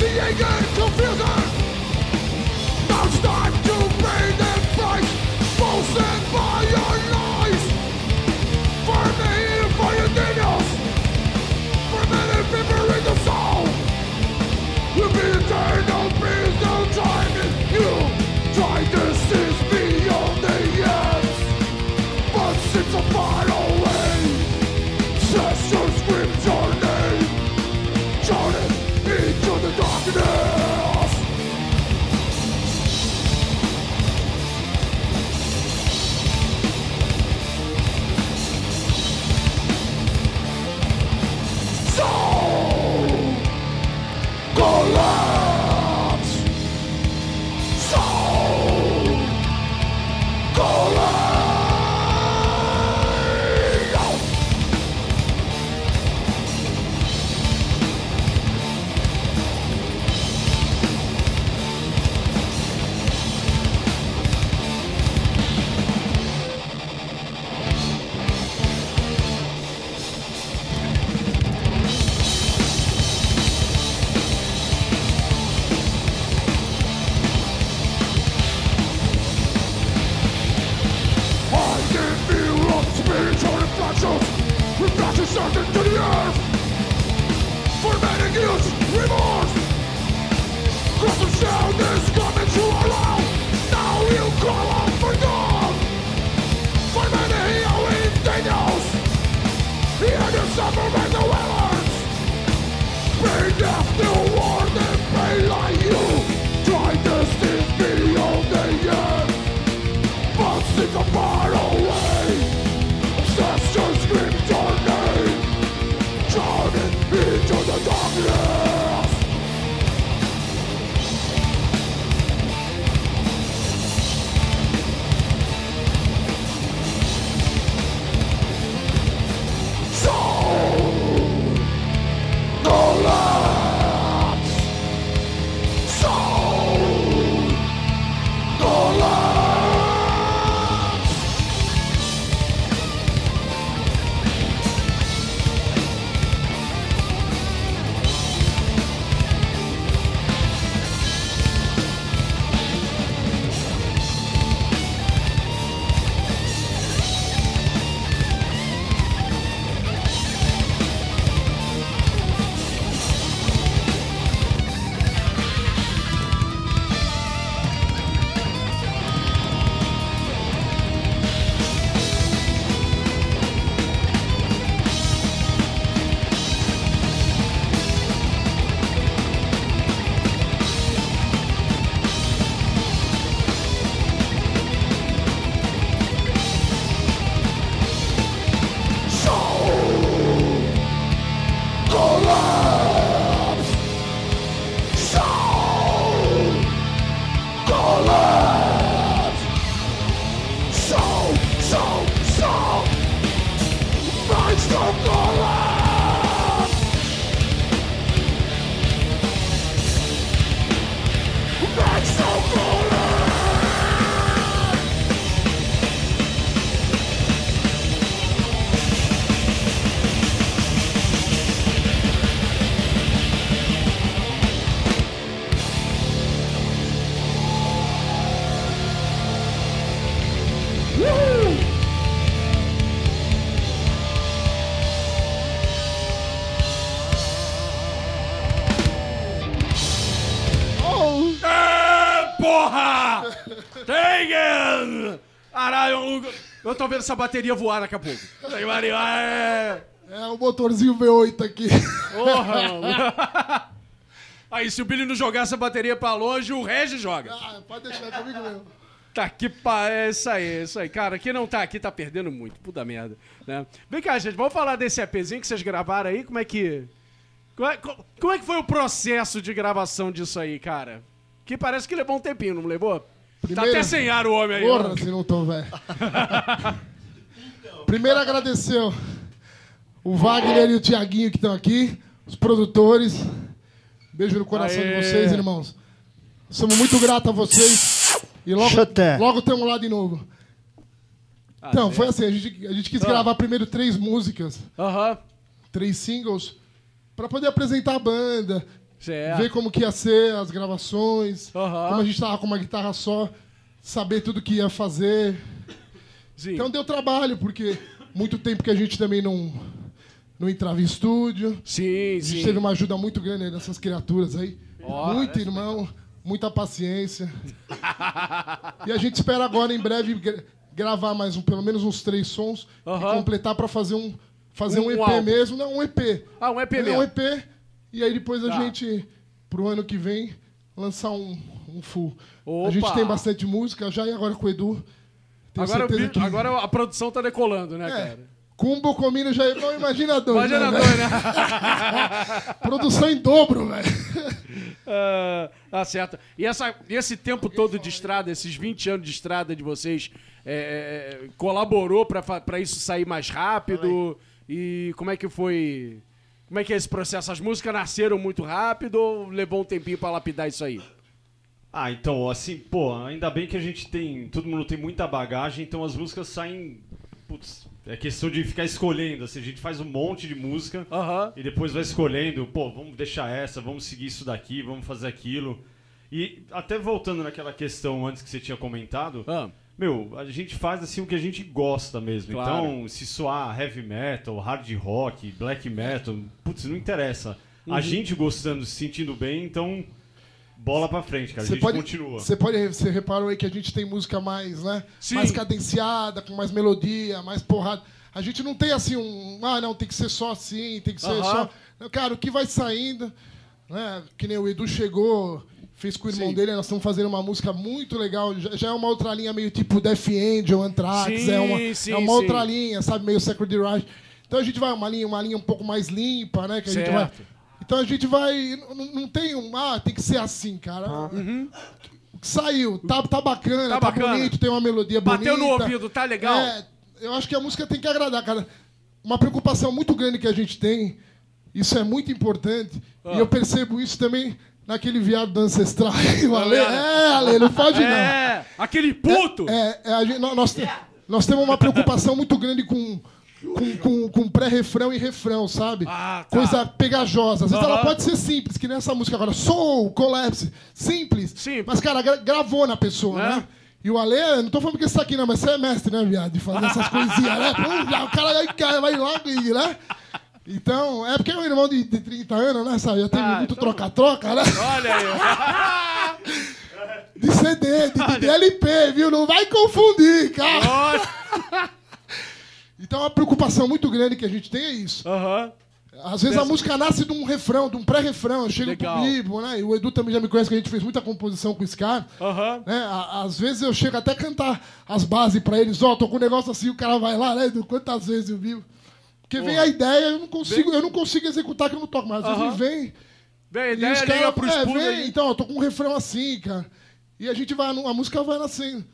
Michigan! Tô vendo essa bateria voar daqui a pouco. Aí, Maria, é... É o motorzinho V8 aqui. Porra! Aí, se o Billy não jogar essa bateria pra longe, o Regis joga. Ah, pode deixar é comigo mesmo. Tá que pa... É isso aí, é isso aí. Cara, quem não tá aqui tá perdendo muito. Puta merda. Né? Vem cá, gente, vamos falar desse EPzinho que vocês gravaram aí. Como é que. Como é, co- como é que foi o processo de gravação disso aí, cara? Que parece que levou um tempinho, não levou? Tá Primeiro- até sem ar o homem aí. Porra, se não tô, velho. Primeiro agradecer o- Wagner e o Tiaguinho que estão aqui, os produtores. Beijo no coração Aê. de vocês, irmãos. Somos muito gratos a vocês. E logo, Chuta. logo temos lá de novo. Ah, Então, é. foi assim, a gente, a gente quis Ah. gravar primeiro três músicas, Aham. três singles, pra poder apresentar a banda, Certo. ver como que ia ser as gravações, Aham. como a gente tava com uma guitarra só, saber tudo que ia fazer. Sim. Então deu trabalho, porque muito tempo que a gente também não, não entrava em estúdio. sim, A gente sim. teve uma ajuda muito grande dessas criaturas aí. Ó, muito irmão, muita paciência. e a gente espera agora, em breve, gra- gravar mais um, pelo menos uns três sons e completar pra fazer um, fazer Um- um, EP álbum. mesmo. Não, um EP. Ah, um EP É mesmo. um EP. E aí depois a Tá. gente, pro ano que vem, lançar um, um full. Opa! A gente tem bastante música já e agora com o Edu. Agora, que- agora a produção tá decolando, né, É, cara? com um Bocomino já é igual imagina dois. Imagina né, dois, né? Produção em dobro, velho. Ah, tá certo. E, essa, esse tempo todo de estrada, esses 20 anos de estrada de vocês, é, é, colaborou pra fa- pra isso sair mais rápido? E como é que foi? Como é que é esse processo? As músicas nasceram muito rápido ou levou um tempinho pra lapidar isso aí? Ah, então, assim, pô, ainda bem que a gente tem. Todo mundo tem muita bagagem, então as músicas saem. Putz, é questão de ficar escolhendo. Assim, a gente faz um monte de música e depois vai escolhendo, pô, vamos deixar essa, vamos seguir isso daqui, vamos fazer aquilo. E até voltando naquela questão antes que você tinha comentado, Ah, meu, a gente faz assim o que a gente gosta mesmo. Claro. Então, se soar heavy metal, hard rock, black metal, putz, não interessa. Uhum. A gente gostando, se sentindo bem, então bola pra frente, cara. a Você gente pode, continua. Você pode, você reparou aí que a gente tem música mais, né? Sim. Mais cadenciada, com mais melodia, mais porrada. A gente não tem assim um, ah, não, tem que ser só assim, tem que ser Aham. só. Não, Cara, o que vai saindo, né? Que nem o Edu chegou, fez com o irmão Sim. dele, nós estamos fazendo uma música muito legal. Já, já é uma outra linha meio tipo Death Angel, Anthrax, Sim, é uma, sim, é uma outra linha, sabe, meio Sacred Rage. Então a gente vai uma linha, uma linha um pouco mais limpa, né? Que a gente vai. Certo. Então a gente vai. Não, não tem um. Ah, tem que ser assim, cara. Saiu, tá, tá bacana, Uhum. Tá tá, bacana. bonito, tem uma melodia bonita. Bateu no ouvido, tá legal? É, eu acho que a música tem que agradar, cara. Uma preocupação muito grande que a gente tem, isso é muito importante, Ah. e eu percebo isso também naquele viado do Ancestral. Ale, é, Ale, não pode não. É, aquele puto! É, é, gente- nó- nós, te- nós temos uma preocupação muito grande com, com, com, com pré-refrão e refrão, sabe? Ah, tá. Coisa pegajosa. Às vezes ela Aham. pode ser simples, que nessa música agora. Soul, Collapse. Simples. Simples. Mas, cara, gra- gravou na pessoa, Né? né? E o Ale, não tô falando que você tá aqui, não, mas você é mestre, né, viado? De fazer essas coisinhas, né? Já o cara vai, vai logo, e, né? Então, é porque é um irmão de, de 30 anos, né, sabe? Já teve Ah, muito então- troca-troca, né? Olha aí. De CD, de, de LP, viu? Não vai confundir, cara. Então, a preocupação muito grande que a gente tem é isso. Aham. Às vezes a música nasce de um refrão, de um pré-refrão. Eu chego Legal. pro Bibo, né? E o Edu também já me conhece, que a gente fez muita composição com esse cara. Aham. Né? Às vezes eu chego até a cantar as bases pra eles. Ó, tô com um negócio assim, o cara vai lá, né, Edu? Quantas vezes eu vi? Porque vem a ideia, eu não consigo, eu não consigo executar que eu não toco, mas às Aham. vezes vem. Vem a ideia, os liga pros é, vem, então, eu tô com um refrão assim, cara. E a gente vai, a música vai nascendo.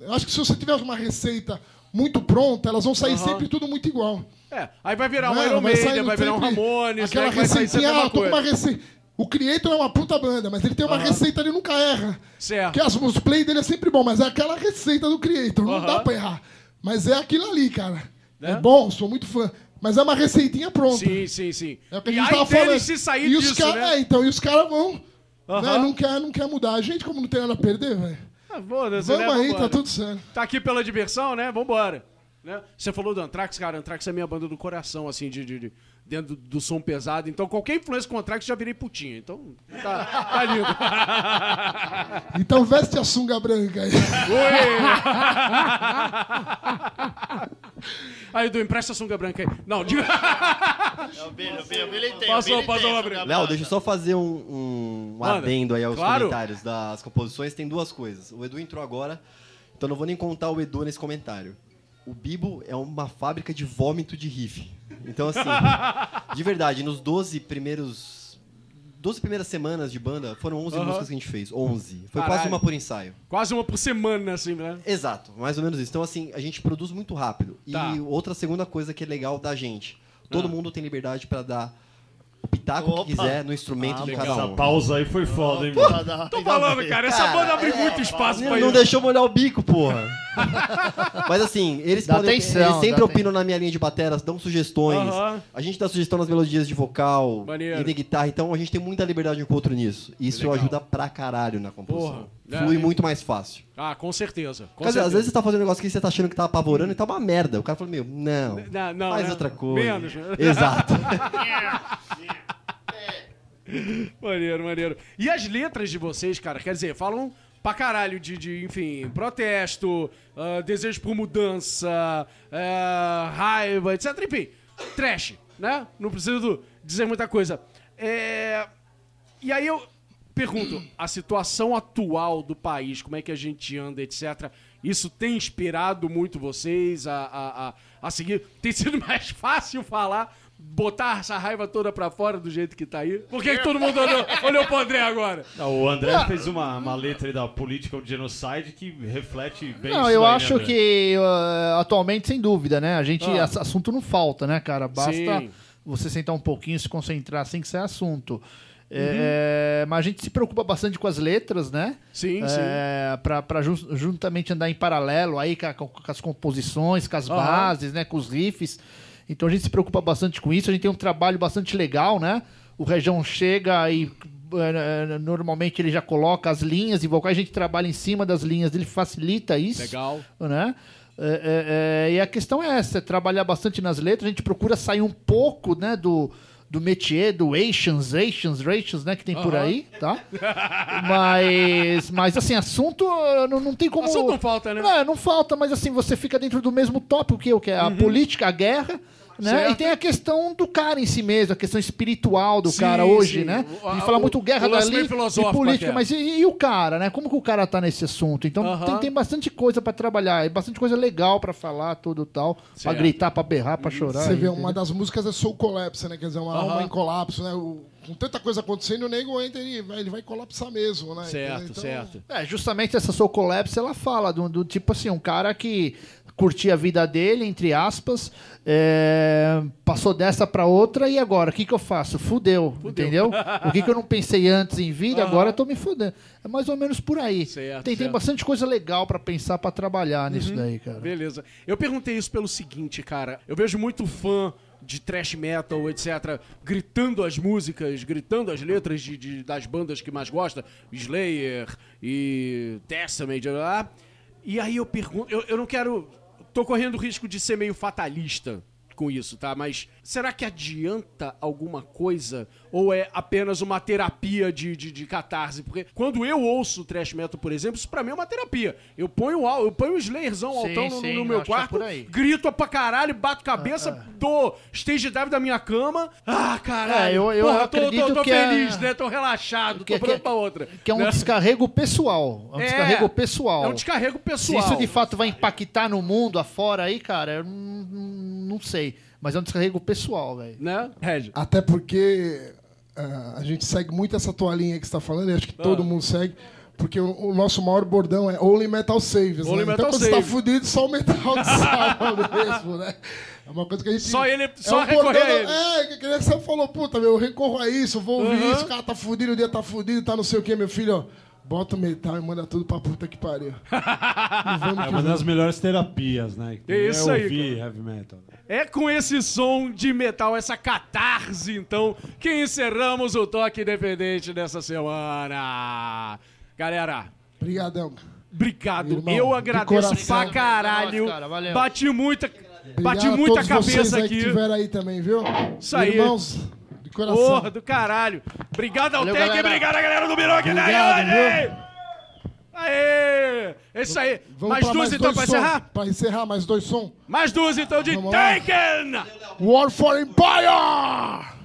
Eu acho que se você tiver uma receita muito pronta, elas vão sair Aham. sempre tudo muito igual. É, aí vai virar um Não, Iron Maiden, vai virar um Ramones, Aquela né, que receitinha, ah, tô com uma receita. O Creator é uma puta banda, mas ele tem uma Aham. receita, ele nunca erra. Certo. Porque as, os play dele é sempre bom, mas é aquela receita do Creator, não Aham. dá pra errar. Mas é aquilo ali, cara. Né? É bom, sou muito fã. Mas é uma receitinha pronta. Sim, sim, sim. É o que a e gente aí tava falando. se sair e os disso, cara- né? É, então, e os caras vão. Né, não, quer, não quer mudar. A gente, como não tem nada a perder, velho. Ah, Vamos né? aí, Vambora. tá tudo certo. Tá aqui pela diversão, né? Vambora. Né? Você falou do Anthrax, cara. Anthrax é minha banda do coração, assim, de, de- de- dentro do, do som pesado. Então, qualquer influência com o Anthrax já virei putinha. Então, tá, tá lindo. Então veste a sunga branca aí. Oi! aí, Du, empresta a sunga branca aí. Não, diga. É o Billy, o Billy, o Billy tem. Passou, passou. Gabriel. Léo, deixa eu só fazer um, um Manda. adendo aí aos Claro. comentários das composições. Tem duas coisas. O Edu entrou agora, então não vou nem contar o Edu nesse comentário. O Bibo é uma fábrica de vômito de riff. Então, assim, de verdade, nos 12 primeiros. 12 primeiras semanas de banda, foram 11 Aham. músicas que a gente fez. 11. Foi Caralho. quase uma por ensaio. Quase uma por semana, assim, né? Exato, mais ou menos isso. Então, assim, a gente produz muito rápido. Tá. E outra segunda coisa que é legal da gente: todo Ah. mundo tem liberdade para dar o pitaco Opa. que quiser no instrumento Ah, de legal. cada Essa pausa aí foi foda, hein, mano? Tô falando, cara, essa banda abre muito espaço pra Não, não isso. deixou molhar o bico, porra. Mas assim, eles Dá podem. atenção, eles sempre opinam na minha linha de bateras, dão sugestões. Aham. A gente dá sugestão nas melodias de vocal Maneiro. e de guitarra, então a gente tem muita liberdade um com o outro nisso. Isso Legal. ajuda pra caralho na composição. Porra. Flui É. muito mais fácil. Ah, com certeza. Com Quer dizer, às certeza. vezes você tá fazendo um negócio que você tá achando que tá apavorando e tá uma merda. O cara fala, meu, não. Não, não, faz né? outra coisa. Menos. Exato. Maneiro, maneiro. E as letras de vocês, cara, quer dizer, falam pra caralho de, de enfim, protesto, ah, desejo por mudança, ah, raiva, etc. Enfim, trash, né? Não preciso dizer muita coisa. É... E aí eu pergunto, a situação atual do país, como é que a gente anda, etc. Isso tem inspirado muito vocês a, a, a, a seguir? Tem sido mais fácil falar, botar essa raiva toda pra fora do jeito que tá aí? Por que, que todo mundo olhou, olhou pro André agora? Não, o André fez uma, uma letra aí da Political Genocide que reflete bem Não, isso eu daí, né, acho André? que uh, atualmente, sem dúvida, né? A gente. Ah. ass- Assunto não falta, né, cara? Basta Sim. você sentar um pouquinho, se concentrar sem que saia assunto. Uhum. É, mas a gente se preocupa bastante com as letras, né? Sim, é, Pra, pra jus- juntamente andar em paralelo aí com, com as composições, com as Aham. bases, né? Com os riffs. Então a gente se preocupa bastante com isso. A gente tem um trabalho bastante legal, né? O Região chega e eh, normalmente ele já coloca as linhas e vocais, a gente trabalha em cima das linhas, ele facilita isso Legal. né? É, é, é, e a questão é essa, é trabalhar bastante nas letras, a gente procura sair um pouco, né, do, do métier, do Asians, Asians, Asians, né, que tem por aí, tá? mas, mas assim, assunto não, não tem como... Assunto não falta, né? Não, não falta, mas assim, você fica dentro do mesmo tópico que o que é a política, a guerra, né? Certo. E tem a questão do cara em si mesmo, a questão espiritual do Sim, cara hoje, sim. né? A gente fala o- muito guerra dali e política, até. mas e, e o cara, né? Como que o cara tá nesse assunto? Então Aham. tem, tem bastante coisa pra trabalhar, e bastante coisa legal pra falar, tudo tal, pra Certo. gritar, pra berrar, pra chorar. Você vê, entendeu? uma das músicas é Soul Collapse, né? Quer dizer, uma Aham. alma em colapso, né? O- com tanta coisa acontecendo, o nego entra e vai, ele vai colapsar mesmo, né? Certo, Então, certo. É, justamente essa Soul Collapse, ela fala do, do tipo assim, um cara que curtia a vida dele, entre aspas, é, passou dessa pra outra e agora, o que que eu faço? Fudeu, entendeu? O que que eu não pensei antes em vida, Aham. agora eu tô me fudendo. É mais ou menos por aí. Certo, tem, tem certo. bastante coisa legal pra pensar, pra trabalhar nisso daí, cara. Beleza. Eu perguntei isso pelo seguinte, cara. Eu vejo muito fã de thrash metal, etc., gritando as músicas, gritando as letras de, de- das bandas que mais gosta, Slayer e Testament, e aí eu pergunto, eu, eu não quero, tô correndo risco de ser meio fatalista com isso, tá? Mas será que adianta alguma coisa ou é apenas uma terapia de, de, de catarse? Porque quando eu ouço thrash metal, por exemplo, isso pra mim é uma terapia. Eu ponho o eu ponho o Slayerzão Sim, altão no, sim, no meu é quarto, grito pra caralho, bato cabeça, dou stage dive da minha cama. Ah, caralho. É, eu- eu Porra, tô, acredito tô, tô que é- feliz, né? Tô relaxado, Que- tô pronto que- pra outra. Que é um né? descarrego pessoal. É um É, descarrego pessoal. É um descarrego Se pessoal. isso de fato vai impactar no mundo afora aí, cara, eu não, não sei. Mas é um descarrego pessoal, velho. Né, Reg? Até porque ah, a gente segue muito essa toalhinha que você está falando, e acho que todo Ah. mundo segue. Porque o, o nosso maior bordão é Only Metal Saves. Only né? Metal então, quando você tá fudido, só o metal te salva mesmo, né? É uma coisa que a gente. Só ele- é só um recorrer bordão a ele. É, que você falou, puta, meu, eu recorro a isso, vou ouvir Uhum. isso, o cara tá fudido, o dia tá fudido, tá não sei o que, meu filho, ó. Bota o metal e manda tudo pra puta que pariu. Vamos É uma das melhores terapias, né? que tem, É isso é aí, ouvir heavy metal. É com esse som de metal, essa catarse, então, que encerramos o Toque Independente dessa semana. Galera, Obrigadão. obrigado. Irmão, Eu de agradeço coração. pra caralho. Nossa, cara, valeu. Bati muita, Obrigado bati a muita cabeça aqui. aí também, viu? Isso aí. Irmãos, de coração. Porra do caralho. Obrigado ao Valeu, galera. obrigado a galera do Miroque da Obrigado, Ione. Aê! Isso aí. Vamos mais pra duas então pra som. encerrar? Pra encerrar, mais dois som. Mais duas então de Vamos lá. Taken! War for Empire!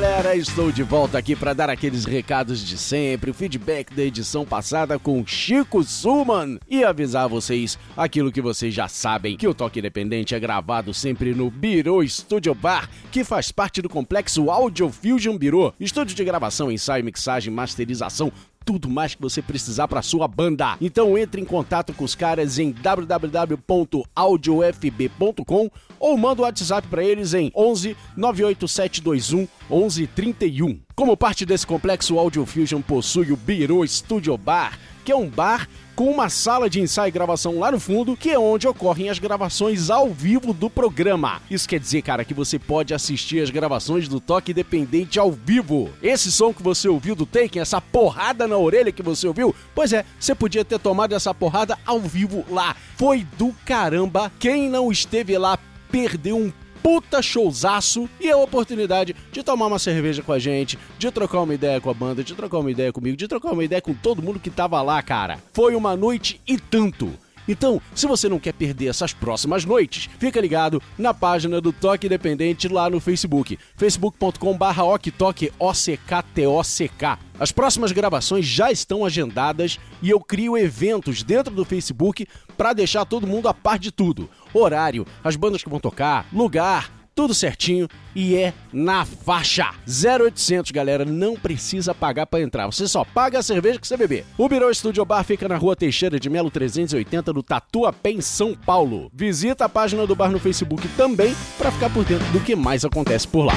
Galera, estou de volta aqui para dar aqueles recados de sempre, o feedback da edição passada com Chico Suman e avisar vocês aquilo que vocês já sabem, que o Toque Independente é gravado sempre no Biro Studio Bar, que faz parte do complexo Audio Fusion Biro, estúdio de gravação, ensaio, mixagem, masterização, tudo mais que você precisar para sua banda. Então entre em contato com os caras em www.audiofb.com ou manda o WhatsApp para eles em 11 98721 1131. Como parte desse complexo Audio Fusion possui o Biro Studio Bar, que é um bar com uma sala de ensaio e gravação lá no fundo, que é onde ocorrem as gravações ao vivo do programa. Isso quer dizer, cara, que você pode assistir as gravações do Toque Independente ao vivo. Esse som que você ouviu do Taken, essa porrada na orelha que você ouviu, pois é, você podia ter tomado essa porrada ao vivo lá. Foi do caramba. Quem não esteve lá perdeu um puta showzaço e a oportunidade de tomar uma cerveja com a gente, de trocar uma ideia com a banda, de trocar uma ideia comigo, de trocar uma ideia com todo mundo que tava lá, cara. Foi uma noite e tanto. Então, se você não quer perder essas próximas noites, fica ligado na página do Toque Independente lá no Facebook, facebook.com.br oktok, O-C-K-T-O-C-K. As próximas gravações já estão agendadas e eu crio eventos dentro do Facebook para deixar todo mundo a par de tudo. Horário, as bandas que vão tocar, lugar, tudo certinho e é na faixa. 0800, galera, não precisa pagar para entrar. Você só paga a cerveja que você beber. O Birô Studio Bar fica na rua Teixeira de Melo 380 do Tatuapé, em São Paulo. Visita a página do bar no Facebook também para ficar por dentro do que mais acontece por lá.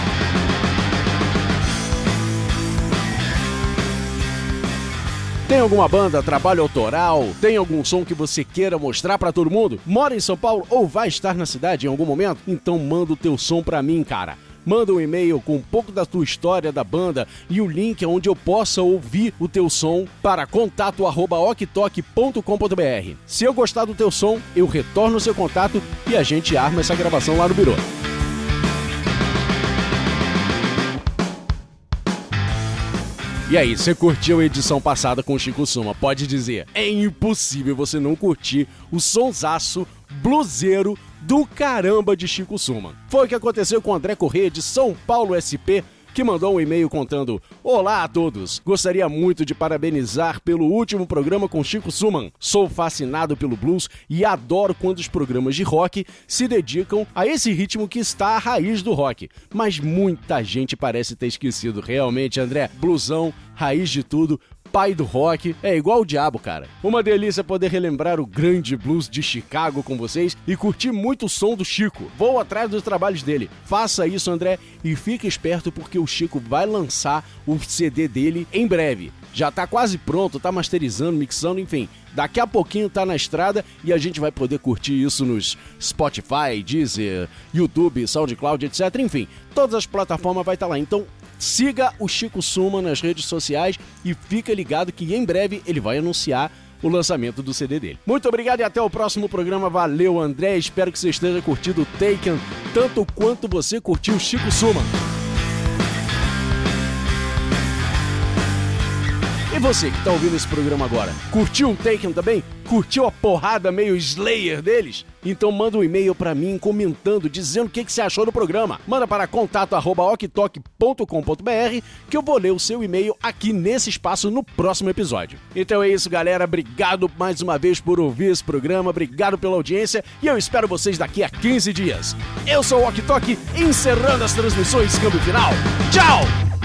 Tem alguma banda, trabalho autoral? Tem algum som que você queira mostrar para todo mundo? Mora em São Paulo ou vai estar na cidade em algum momento? Então manda o teu som para mim, cara. Manda um e-mail com um pouco da tua história da banda e o link onde eu possa ouvir o teu som para contato@oktok.com.br. Se eu gostar do teu som, eu retorno o seu contato e a gente arma essa gravação lá no birô. E aí, você curtiu a edição passada com o Chico Suma? Pode dizer, é impossível você não curtir o sonsaço bluseiro do caramba de Chico Suma. Foi o que aconteceu com André Corrêa de São Paulo SP, que mandou um e-mail contando: Olá a todos! Gostaria muito de parabenizar pelo último programa com Chico Suman. Sou fascinado pelo blues e adoro quando os programas de rock se dedicam a esse ritmo que está à raiz do rock. Mas muita gente parece ter esquecido. Realmente, André, blusão, raiz de tudo, pai do rock, é igual o diabo, cara. Uma delícia poder relembrar o grande blues de Chicago com vocês e curtir muito o som do Chico. Vou atrás dos trabalhos dele. Faça isso, André, e fique esperto porque o Chico vai lançar o CD dele em breve. Já tá quase pronto, tá masterizando, mixando, enfim. Daqui a pouquinho tá na estrada e a gente vai poder curtir isso nos Spotify, Deezer, YouTube, SoundCloud, etc. Enfim, todas as plataformas vai estar tá lá. Então siga o Chico Suma nas redes sociais e fica ligado que em breve ele vai anunciar o lançamento do CD dele. Muito obrigado e até o próximo programa. Valeu, André. Espero que você esteja curtindo o Taken tanto quanto você curtiu o Chico Suma. E você que está ouvindo esse programa agora, curtiu o Taken também? Curtiu a porrada meio Slayer deles? Então manda um e-mail para mim comentando, dizendo o que, que você achou do programa. Manda para contato@oktok.com.br que eu vou ler o seu e-mail aqui nesse espaço no próximo episódio. Então é isso, galera. Obrigado mais uma vez por ouvir esse programa. Obrigado pela audiência e eu espero vocês daqui a 15 dias. Eu sou o Ok Tok, encerrando as transmissões Câmbio Final. Tchau!